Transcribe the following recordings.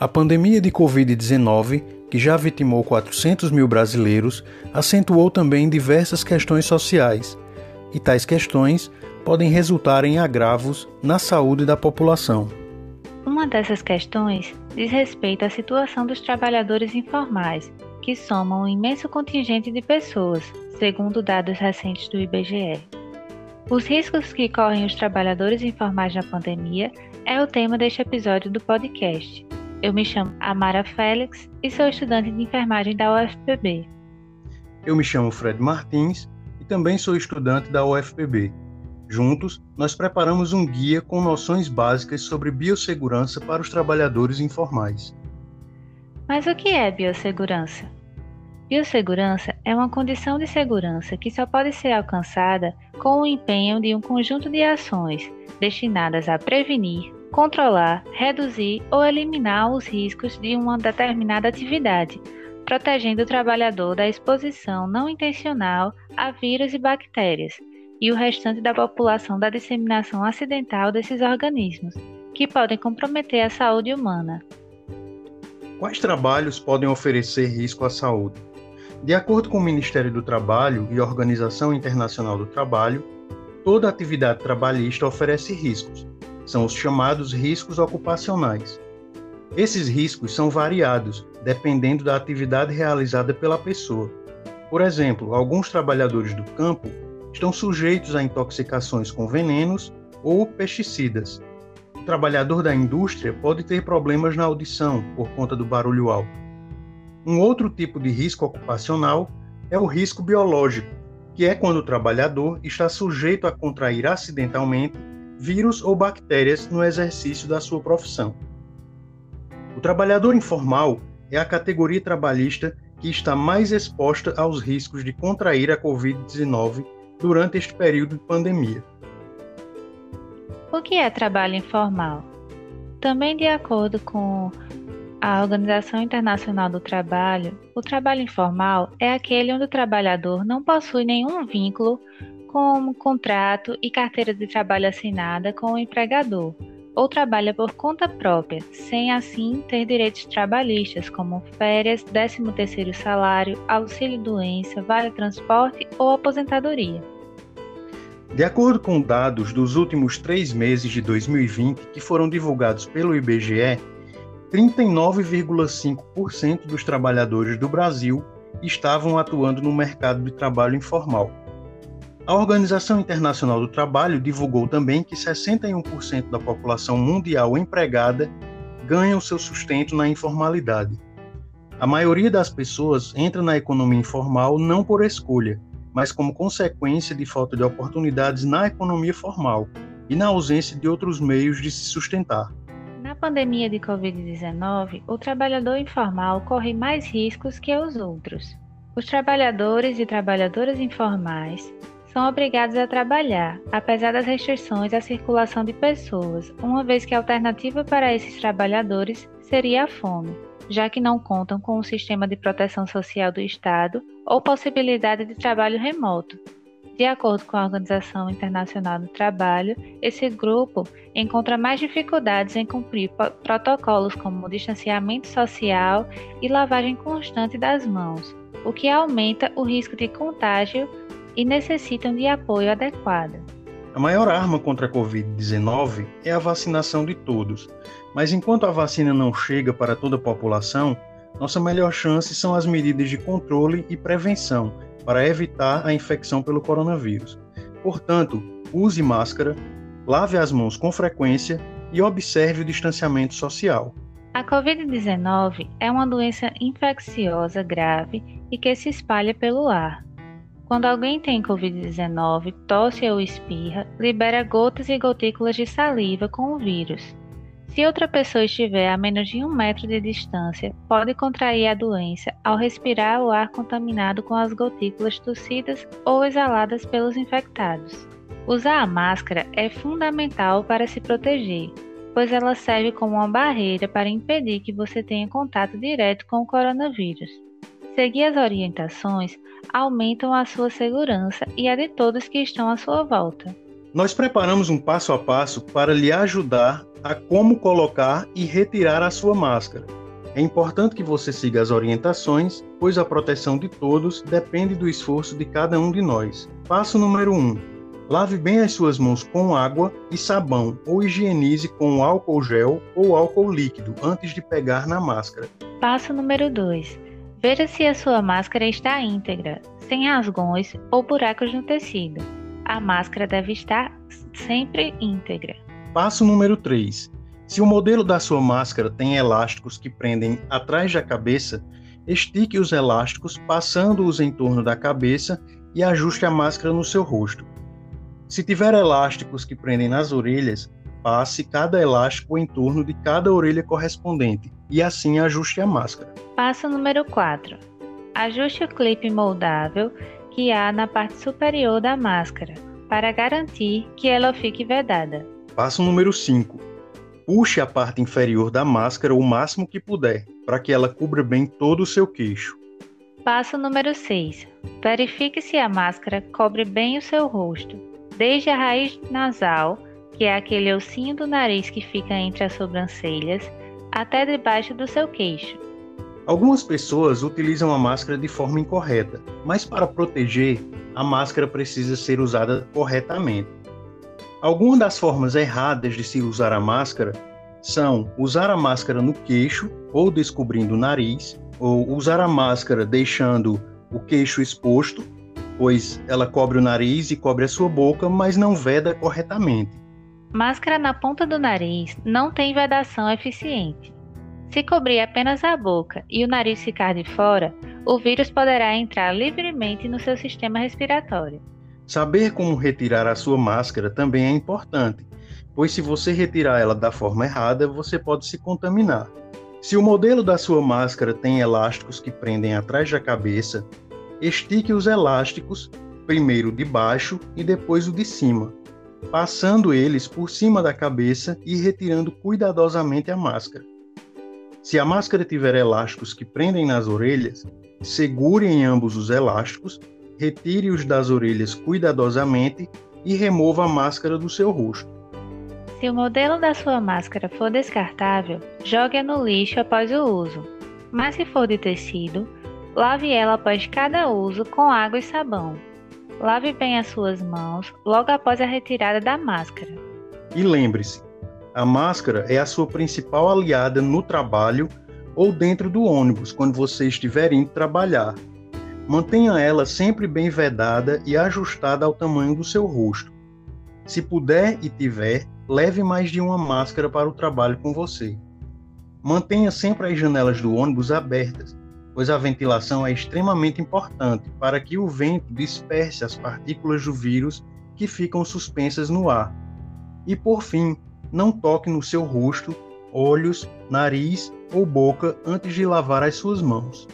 A pandemia de Covid-19, que já vitimou 400 mil brasileiros, acentuou também diversas questões sociais, e tais questões podem resultar em agravos na saúde da população. Uma dessas questões diz respeito à situação dos trabalhadores informais, que somam um imenso contingente de pessoas, segundo dados recentes do IBGE. Os riscos que correm os trabalhadores informais na pandemia é o tema deste episódio do podcast. Eu me chamo Amara Félix e sou estudante de enfermagem da UFPB. Eu me chamo Fred Martins e também sou estudante da UFPB. Juntos, nós preparamos um guia com noções básicas sobre biossegurança para os trabalhadores informais. Mas o que é biossegurança? Biossegurança é uma condição de segurança que só pode ser alcançada com o empenho de um conjunto de ações destinadas a prevenir, controlar, reduzir ou eliminar os riscos de uma determinada atividade, protegendo o trabalhador da exposição não intencional a vírus e bactérias e o restante da população da disseminação acidental desses organismos, que podem comprometer a saúde humana. Quais trabalhos podem oferecer risco à saúde? De acordo com o Ministério do Trabalho e a Organização Internacional do Trabalho, toda atividade trabalhista oferece riscos. São os chamados riscos ocupacionais. Esses riscos são variados, dependendo da atividade realizada pela pessoa. Por exemplo, alguns trabalhadores do campo estão sujeitos a intoxicações com venenos ou pesticidas. O trabalhador da indústria pode ter problemas na audição por conta do barulho alto. Um outro tipo de risco ocupacional é o risco biológico, que é quando o trabalhador está sujeito a contrair acidentalmente vírus ou bactérias no exercício da sua profissão. O trabalhador informal é a categoria trabalhista que está mais exposta aos riscos de contrair a Covid-19 durante este período de pandemia. O que é trabalho informal? Também de acordo com a Organização Internacional do Trabalho, o trabalho informal é aquele onde o trabalhador não possui nenhum vínculo com contrato e carteira de trabalho assinada com o empregador, ou trabalha por conta própria, sem assim ter direitos trabalhistas como férias, 13º salário, auxílio-doença, vale-transporte ou aposentadoria. De acordo com dados dos últimos três meses de 2020 que foram divulgados pelo IBGE, 39,5% dos trabalhadores do Brasil estavam atuando no mercado de trabalho informal. A Organização Internacional do Trabalho divulgou também que 61% da população mundial empregada ganha o seu sustento na informalidade. A maioria das pessoas entra na economia informal não por escolha, mas como consequência de falta de oportunidades na economia formal e na ausência de outros meios de se sustentar. Na pandemia de Covid-19, o trabalhador informal corre mais riscos que os outros. Os trabalhadores e trabalhadoras informais são obrigados a trabalhar, apesar das restrições à circulação de pessoas, uma vez que a alternativa para esses trabalhadores seria a fome, já que não contam com o sistema de proteção social do Estado ou possibilidade de trabalho remoto, de acordo com a Organização Internacional do Trabalho, esse grupo encontra mais dificuldades em cumprir protocolos como distanciamento social e lavagem constante das mãos, o que aumenta o risco de contágio e necessitam de apoio adequado. A maior arma contra a Covid-19 é a vacinação de todos, mas enquanto a vacina não chega para toda a população, nossa melhor chance são as medidas de controle e prevenção para evitar a infecção pelo coronavírus. Portanto, use máscara, lave as mãos com frequência e observe o distanciamento social. A Covid-19 é uma doença infecciosa grave e que se espalha pelo ar. Quando alguém tem Covid-19, tosse ou espirra, libera gotas e gotículas de saliva com o vírus. Se outra pessoa estiver a menos de um metro de distância, pode contrair a doença ao respirar o ar contaminado com as gotículas tossidas ou exaladas pelos infectados. Usar a máscara é fundamental para se proteger, pois ela serve como uma barreira para impedir que você tenha contato direto com o coronavírus. Seguir as orientações aumentam a sua segurança e a de todos que estão à sua volta. Nós preparamos um passo a passo para lhe ajudar a como colocar e retirar a sua máscara. É importante que você siga as orientações, pois a proteção de todos depende do esforço de cada um de nós. Passo número 1. Um, lave bem as suas mãos com água e sabão ou higienize com álcool gel ou álcool líquido antes de pegar na máscara. Passo número 2. Veja se a sua máscara está íntegra, sem rasgões ou buracos no tecido. A máscara deve estar sempre íntegra. Passo número 3. Se o modelo da sua máscara tem elásticos que prendem atrás da cabeça, estique os elásticos passando-os em torno da cabeça e ajuste a máscara no seu rosto. Se tiver elásticos que prendem nas orelhas, passe cada elástico em torno de cada orelha correspondente e assim ajuste a máscara. Passo número 4. Ajuste o clipe moldável que há na parte superior da máscara para garantir que ela fique vedada. Passo número 5. Puxe a parte inferior da máscara o máximo que puder, para que ela cubra bem todo o seu queixo. Passo número 6. Verifique se a máscara cobre bem o seu rosto, desde a raiz nasal, que é aquele ossinho do nariz que fica entre as sobrancelhas, até debaixo do seu queixo. Algumas pessoas utilizam a máscara de forma incorreta, mas para proteger, a máscara precisa ser usada corretamente. Algumas das formas erradas de se usar a máscara são usar a máscara no queixo ou descobrindo o nariz, ou usar a máscara deixando o queixo exposto, pois ela cobre o nariz e cobre a sua boca, mas não veda corretamente. Máscara na ponta do nariz não tem vedação eficiente. Se cobrir apenas a boca e o nariz ficar de fora, o vírus poderá entrar livremente no seu sistema respiratório. Saber como retirar a sua máscara também é importante, pois se você retirar ela da forma errada, você pode se contaminar. Se o modelo da sua máscara tem elásticos que prendem atrás da cabeça, estique os elásticos, primeiro de baixo e depois o de cima, passando eles por cima da cabeça e retirando cuidadosamente a máscara. Se a máscara tiver elásticos que prendem nas orelhas, segure em ambos os elásticos retire-os das orelhas cuidadosamente e remova a máscara do seu rosto. Se o modelo da sua máscara for descartável, jogue-a no lixo após o uso. Mas se for de tecido, lave ela após cada uso com água e sabão. Lave bem as suas mãos logo após a retirada da máscara. E lembre-se, a máscara é a sua principal aliada no trabalho ou dentro do ônibus quando você estiver indo trabalhar. Mantenha ela sempre bem vedada e ajustada ao tamanho do seu rosto. Se puder e tiver, leve mais de uma máscara para o trabalho com você. Mantenha sempre as janelas do ônibus abertas, pois a ventilação é extremamente importante para que o vento disperse as partículas do vírus que ficam suspensas no ar. E por fim, não toque no seu rosto, olhos, nariz ou boca antes de lavar as suas mãos.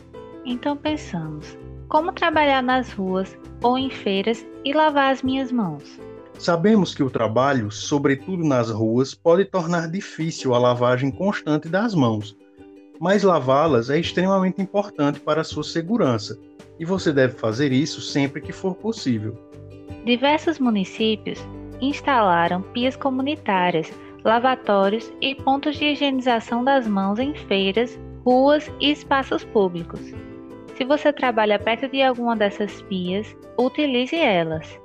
Então pensamos, como trabalhar nas ruas ou em feiras e lavar as minhas mãos. Sabemos que o trabalho, sobretudo nas ruas, pode tornar difícil a lavagem constante das mãos, mas lavá-las é extremamente importante para a sua segurança e você deve fazer isso sempre que for possível. Diversos municípios instalaram pias comunitárias, lavatórios e pontos de higienização das mãos em feiras, ruas e espaços públicos. Se você trabalha perto de alguma dessas pias, utilize elas.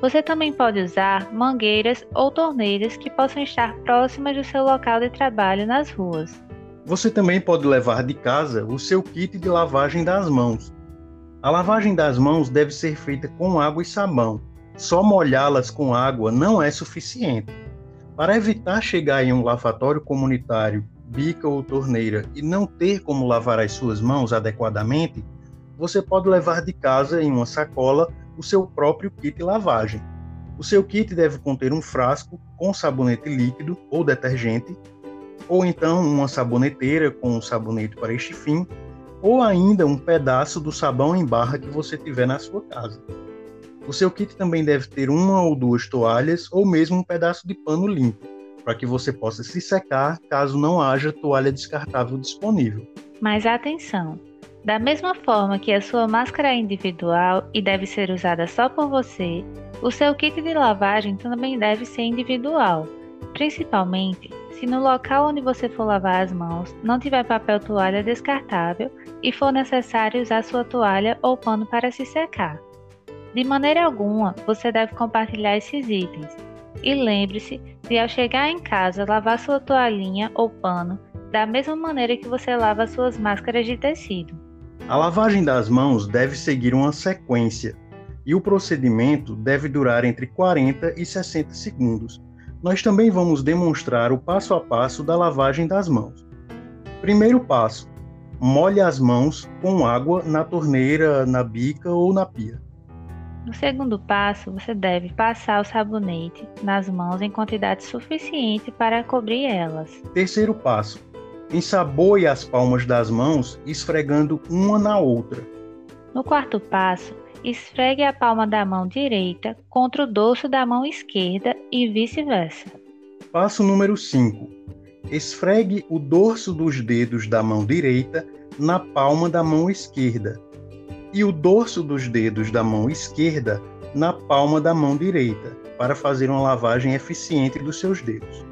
Você também pode usar mangueiras ou torneiras que possam estar próximas do seu local de trabalho nas ruas. Você também pode levar de casa o seu kit de lavagem das mãos. A lavagem das mãos deve ser feita com água e sabão. Só molhá-las com água não é suficiente. Para evitar chegar em um lavatório comunitário, bica ou torneira e não ter como lavar as suas mãos adequadamente, você pode levar de casa em uma sacola o seu próprio kit lavagem. O seu kit deve conter um frasco com sabonete líquido ou detergente, ou então uma saboneteira com um sabonete para este fim, ou ainda um pedaço do sabão em barra que você tiver na sua casa. O seu kit também deve ter uma ou duas toalhas ou mesmo um pedaço de pano limpo, para que você possa se secar caso não haja toalha descartável disponível. Mas atenção! Da mesma forma que a sua máscara é individual e deve ser usada só por você, o seu kit de lavagem também deve ser individual. Principalmente se no local onde você for lavar as mãos não tiver papel toalha descartável e for necessário usar sua toalha ou pano para se secar. De maneira alguma, você deve compartilhar esses itens. E lembre-se de, ao chegar em casa, lavar sua toalhinha ou pano da mesma maneira que você lava suas máscaras de tecido. A lavagem das mãos deve seguir uma sequência e o procedimento deve durar entre 40 e 60 segundos. Nós também vamos demonstrar o passo a passo da lavagem das mãos. Primeiro passo: molhe as mãos com água na torneira, na bica ou na pia. No segundo passo, você deve passar o sabonete nas mãos em quantidade suficiente para cobrir elas. Terceiro passo: ensaboe as palmas das mãos esfregando uma na outra. No quarto passo, esfregue a palma da mão direita contra o dorso da mão esquerda e vice-versa. Passo número 5. Esfregue o dorso dos dedos da mão direita na palma da mão esquerda e o dorso dos dedos da mão esquerda na palma da mão direita, para fazer uma lavagem eficiente dos seus dedos.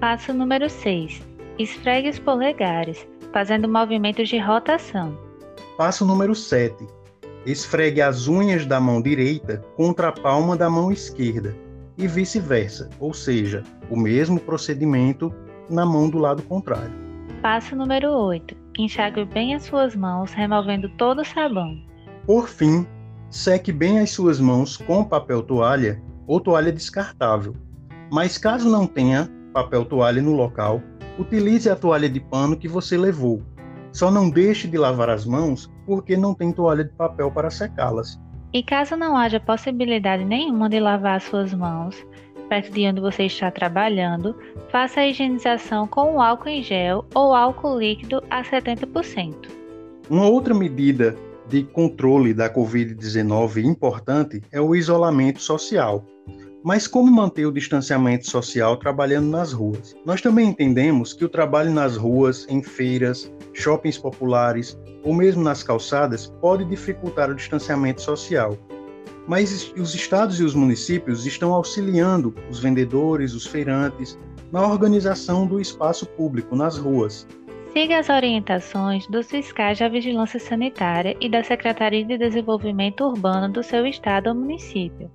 Passo número 6. Esfregue os polegares, fazendo movimentos de rotação. Passo número 7. Esfregue as unhas da mão direita contra a palma da mão esquerda e vice-versa, ou seja, o mesmo procedimento na mão do lado contrário. Passo número 8. Enxague bem as suas mãos, removendo todo o sabão. Por fim, seque bem as suas mãos com papel toalha ou toalha descartável. Mas caso não tenha papel toalha no local, utilize a toalha de pano que você levou. Só não deixe de lavar as mãos porque não tem toalha de papel para secá-las. E caso não haja possibilidade nenhuma de lavar as suas mãos, perto de onde você está trabalhando, faça a higienização com álcool em gel ou álcool líquido a 70%. Uma outra medida de controle da Covid-19 importante é o isolamento social. Mas como manter o distanciamento social trabalhando nas ruas? Nós também entendemos que o trabalho nas ruas, em feiras, shoppings populares ou mesmo nas calçadas pode dificultar o distanciamento social. Mas os estados e os municípios estão auxiliando os vendedores, os feirantes, na organização do espaço público nas ruas, Siga as orientações dos fiscais da Vigilância Sanitária e da Secretaria de Desenvolvimento Urbano do seu estado ou município,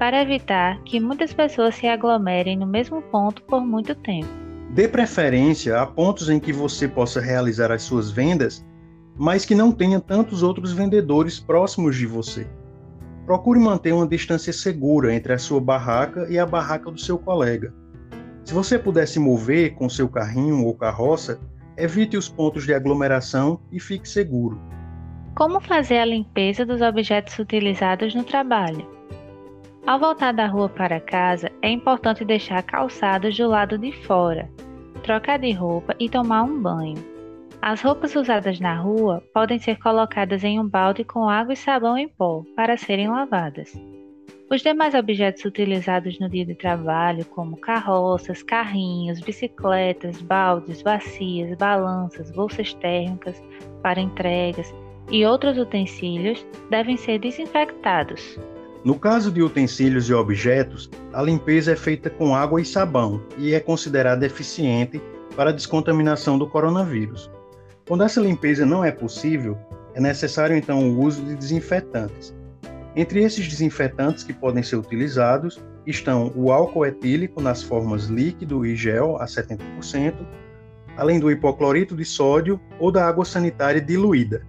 para evitar que muitas pessoas se aglomerem no mesmo ponto por muito tempo. Dê preferência a pontos em que você possa realizar as suas vendas, mas que não tenha tantos outros vendedores próximos de você. Procure manter uma distância segura entre a sua barraca e a barraca do seu colega. Se você puder se mover com seu carrinho ou carroça, evite os pontos de aglomeração e fique seguro. Como fazer a limpeza dos objetos utilizados no trabalho? Ao voltar da rua para casa, é importante deixar calçados do lado de fora, trocar de roupa e tomar um banho. As roupas usadas na rua podem ser colocadas em um balde com água e sabão em pó para serem lavadas. Os demais objetos utilizados no dia de trabalho, como carroças, carrinhos, bicicletas, baldes, bacias, balanças, bolsas térmicas para entregas e outros utensílios, devem ser desinfectados. No caso de utensílios e objetos, a limpeza é feita com água e sabão e é considerada eficiente para a descontaminação do coronavírus. Quando essa limpeza não é possível, é necessário então o uso de desinfetantes. Entre esses desinfetantes que podem ser utilizados estão o álcool etílico nas formas líquido e gel a 70%, além do hipoclorito de sódio ou da água sanitária diluída.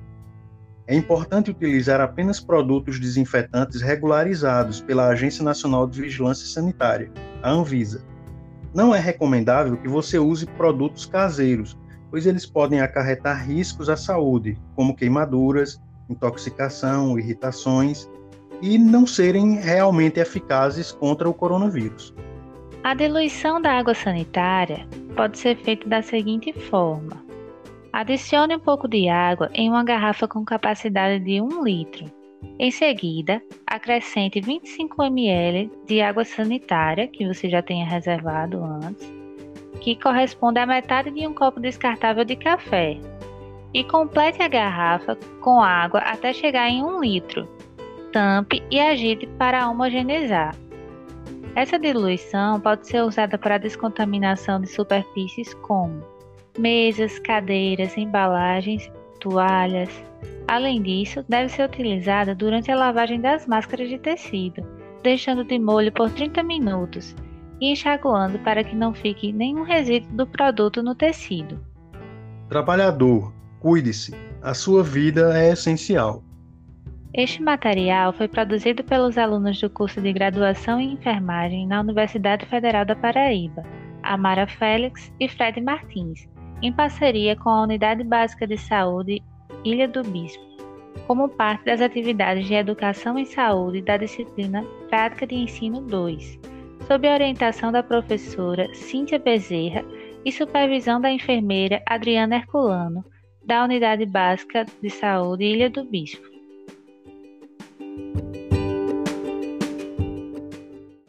É importante utilizar apenas produtos desinfetantes regularizados pela Agência Nacional de Vigilância Sanitária, a Anvisa. Não é recomendável que você use produtos caseiros, pois eles podem acarretar riscos à saúde, como queimaduras, intoxicação, irritações e não serem realmente eficazes contra o coronavírus. A diluição da água sanitária pode ser feita da seguinte forma: adicione um pouco de água em uma garrafa com capacidade de 1 litro. Em seguida, acrescente 25 ml de água sanitária que você já tenha reservado antes, que corresponde à metade de um copo descartável de café, e complete a garrafa com água até chegar em 1 litro, tampe e agite para homogeneizar. Essa diluição pode ser usada para descontaminação de superfícies como mesas, cadeiras, embalagens, toalhas. Além disso, deve ser utilizada durante a lavagem das máscaras de tecido, deixando de molho por 30 minutos e enxaguando para que não fique nenhum resíduo do produto no tecido. Trabalhador, cuide-se, a sua vida é essencial. Este material foi produzido pelos alunos do curso de graduação em enfermagem na Universidade Federal da Paraíba, Amara Félix e Fred Martins, em parceria com a Unidade Básica de Saúde Ilha do Bispo, como parte das atividades de educação em saúde da disciplina Prática de Ensino 2, sob a orientação da professora Cíntia Bezerra e supervisão da enfermeira Adriana Herculano, da Unidade Básica de Saúde Ilha do Bispo.